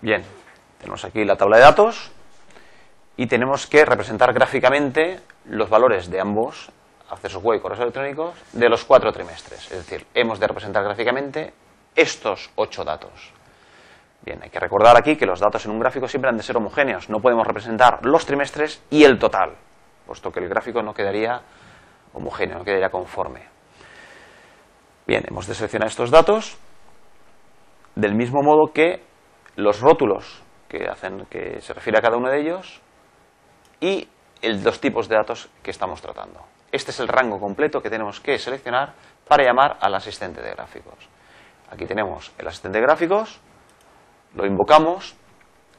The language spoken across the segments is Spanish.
Bien, tenemos aquí la tabla de datos y tenemos que representar gráficamente los valores de ambos accesos web y correos electrónicos de los cuatro trimestres. Es decir, hemos de representar gráficamente estos ocho datos. Bien, hay que recordar aquí que los datos en un gráfico siempre han de ser homogéneos. No podemos representar los trimestres y el total, puesto que el gráfico no quedaría homogéneo, no quedaría conforme. Bien, hemos de seleccionar estos datos del mismo modo que los rótulos que, hacen, que se refiere a cada uno de ellos y el, los tipos de datos que estamos tratando. Este es el rango completo que tenemos que seleccionar para llamar al asistente de gráficos. Aquí tenemos el asistente de gráficos, lo invocamos,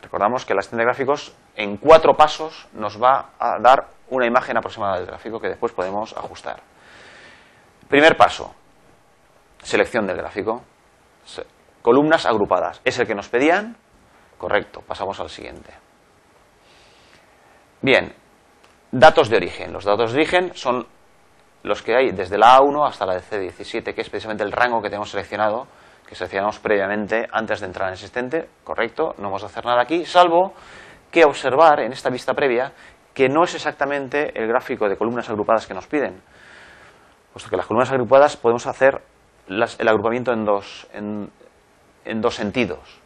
recordamos que el asistente de gráficos en cuatro pasos nos va a dar una imagen aproximada del gráfico que después podemos ajustar. Primer paso, selección del gráfico, columnas agrupadas. ¿Es el que nos pedían? Correcto, pasamos al siguiente. Bien, datos de origen. Los datos de origen son los que hay desde la A1 hasta la C17, que es precisamente el rango que tenemos seleccionado, que seleccionamos previamente antes de entrar en el asistente. Correcto, no vamos a hacer nada aquí, salvo que observar en esta vista previa que no es exactamente el gráfico de columnas agrupadas que nos piden. Puesto que las columnas agrupadas podemos hacer el agrupamiento en dos, en dos sentidos.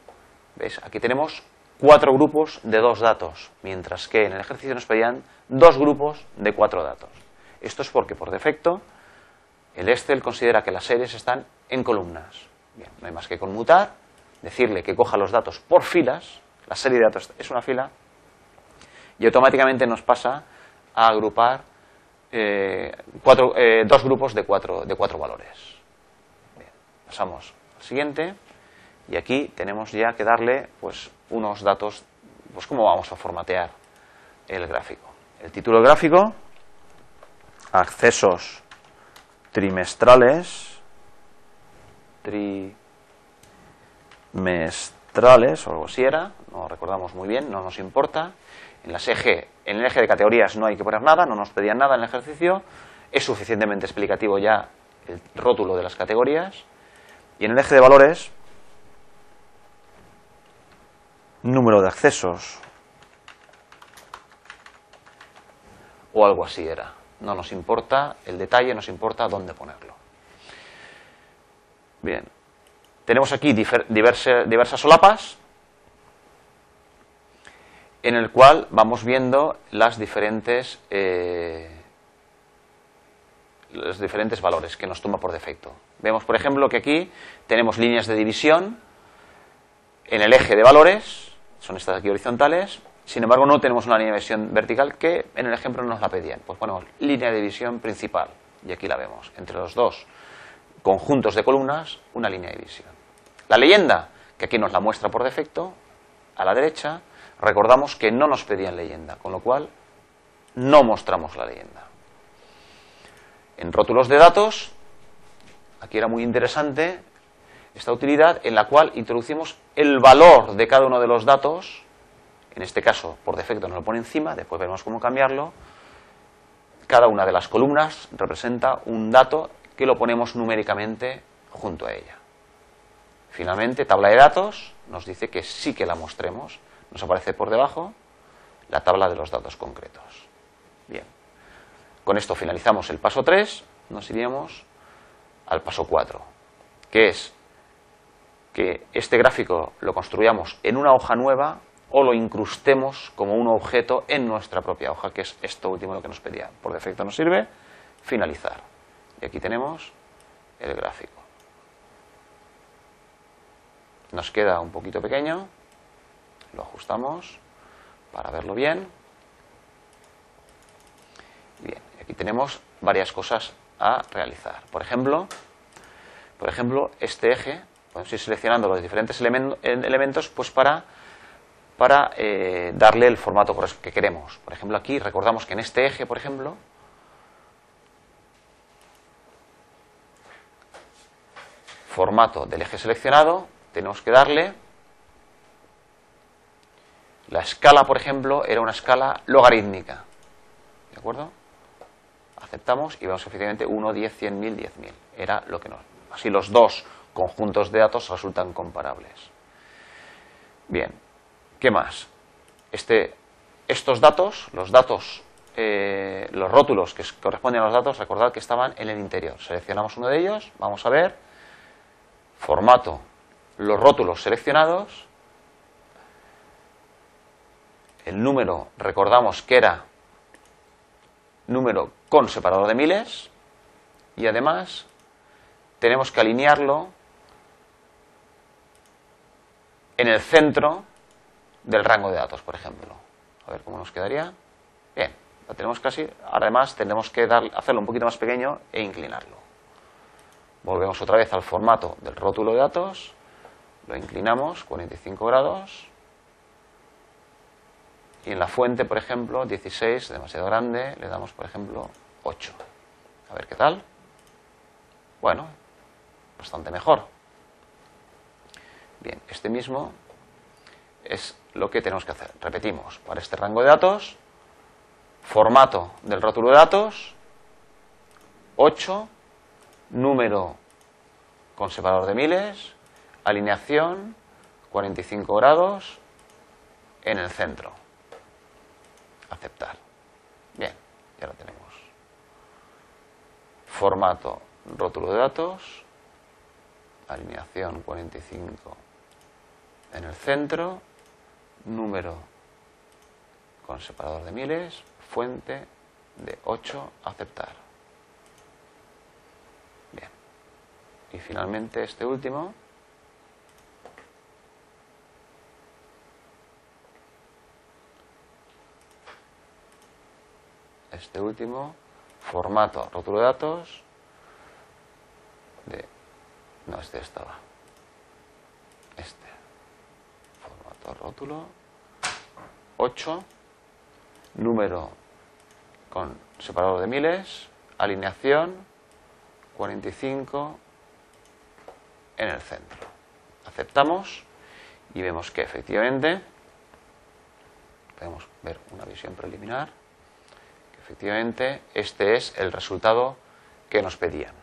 ¿Veis? Aquí tenemos cuatro grupos de dos datos, mientras que en el ejercicio nos pedían dos grupos de cuatro datos. Esto es porque por defecto el Excel considera que las series están en columnas. Bien, no hay más que conmutar, decirle que coja los datos por filas, la serie de datos es una fila, y automáticamente nos pasa a agrupar eh, cuatro, eh, dos grupos de cuatro, de cuatro valores. Bien, pasamos al siguiente. Y aquí tenemos ya que darle pues, unos datos, pues cómo vamos a formatear el gráfico. El título del gráfico, accesos trimestrales, trimestrales o algo así era, no recordamos muy bien, no nos importa. En, las eje, en el eje de categorías no hay que poner nada, no nos pedían nada en el ejercicio, es suficientemente explicativo ya el rótulo de las categorías. Y en el eje de valores, número de accesos o algo así era. No nos importa el detalle, nos importa dónde ponerlo. Bien, tenemos aquí diversas solapas en el cual vamos viendo las diferentes eh, los diferentes valores que nos toma por defecto. Vemos, por ejemplo, que aquí tenemos líneas de división en el eje de valores son estas aquí horizontales, sin embargo no tenemos una línea de división vertical que en el ejemplo nos la pedían. Pues ponemos línea de división principal, y aquí la vemos, entre los dos conjuntos de columnas, una línea de división. La leyenda, que aquí nos la muestra por defecto, a la derecha, recordamos que no nos pedían leyenda, con lo cual no mostramos la leyenda. En rótulos de datos, aquí era muy interesante esta utilidad en la cual introducimos el valor de cada uno de los datos, en este caso por defecto nos lo pone encima, después veremos cómo cambiarlo, cada una de las columnas representa un dato que lo ponemos numéricamente junto a ella. Finalmente, tabla de datos nos dice que sí que la mostremos, nos aparece por debajo la tabla de los datos concretos. Bien, con esto finalizamos el paso 3, nos iríamos al paso 4, que es que este gráfico lo construyamos en una hoja nueva o lo incrustemos como un objeto en nuestra propia hoja, que es esto último lo que nos pedía. Por defecto nos sirve finalizar. Y aquí tenemos el gráfico. Nos queda un poquito pequeño, lo ajustamos para verlo bien. Bien, aquí tenemos varias cosas a realizar. Por ejemplo, por ejemplo, este eje podemos ir seleccionando los diferentes elementos pues para, para eh, darle el formato que queremos. Por ejemplo, aquí recordamos que en este eje, por ejemplo, formato del eje seleccionado, tenemos que darle la escala, por ejemplo, era una escala logarítmica. ¿De acuerdo? Aceptamos y vemos efectivamente 1, 10, 100, 1000, 10.000. Era lo que nos. Así los dos conjuntos de datos resultan comparables. Bien, ¿qué más? Este, estos datos, los datos, eh, los rótulos que corresponden a los datos, recordad que estaban en el interior. Seleccionamos uno de ellos, vamos a ver, formato, los rótulos seleccionados, el número, recordamos que era número con separador de miles, y además tenemos que alinearlo en el centro del rango de datos, por ejemplo. A ver cómo nos quedaría. Bien, lo tenemos casi. Además, tenemos que dar, hacerlo un poquito más pequeño e inclinarlo. Volvemos otra vez al formato del rótulo de datos. Lo inclinamos 45 grados. Y en la fuente, por ejemplo, 16, demasiado grande, le damos, por ejemplo, 8. A ver qué tal. Bueno, bastante mejor. Bien, este mismo es lo que tenemos que hacer. Repetimos, para este rango de datos, formato del rótulo de datos, 8, número con separador de miles, alineación, 45 grados, en el centro. Aceptar. Bien, ya lo tenemos. Formato, rótulo de datos, alineación 45 en el centro, número con separador de miles, fuente de 8, aceptar. Bien. Y finalmente este último. Este último, formato rótulo de datos, de... No, este estaba. Este rótulo. 8 número con separador de miles. Alineación. 45 en el centro. Aceptamos y vemos que efectivamente podemos ver una visión preliminar que efectivamente este es el resultado que nos pedían